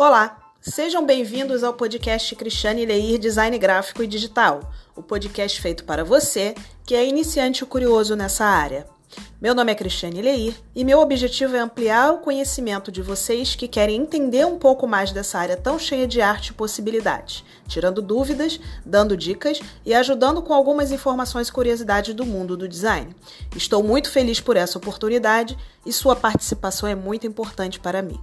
Olá, sejam bem-vindos ao podcast Cristiane Leir Design Gráfico e Digital, o podcast feito para você que é iniciante ou curioso nessa área. Meu nome é Cristiane Leir e meu objetivo é ampliar o conhecimento de vocês que querem entender um pouco mais dessa área tão cheia de arte e possibilidades, tirando dúvidas, dando dicas e ajudando com algumas informações e curiosidades do mundo do design. Estou muito feliz por essa oportunidade e sua participação é muito importante para mim.